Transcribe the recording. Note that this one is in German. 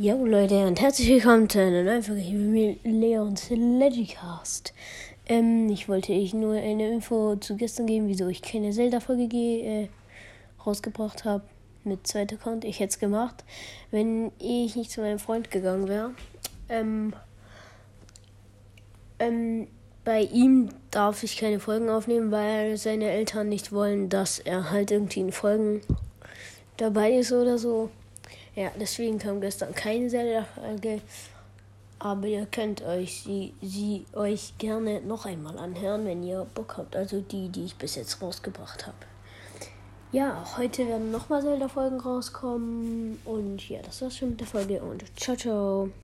Jo Leute und herzlich willkommen zu einer neuen Folge hier mit Leons Legicast. Ähm, ich wollte euch nur eine Info zu gestern geben, wieso ich keine Zelda-Folge äh, rausgebracht habe mit zweiter Account. Ich hätte es gemacht, wenn ich nicht zu meinem Freund gegangen wäre. Ähm, ähm, bei ihm darf ich keine Folgen aufnehmen, weil seine Eltern nicht wollen, dass er halt irgendwie in Folgen dabei ist oder so. Ja, deswegen kam gestern keine Zelda-Folge. Aber ihr könnt euch sie, sie euch gerne noch einmal anhören, wenn ihr Bock habt. Also die, die ich bis jetzt rausgebracht habe. Ja, heute werden nochmal Zelda-Folgen rauskommen. Und ja, das war's schon mit der Folge. Und ciao, ciao.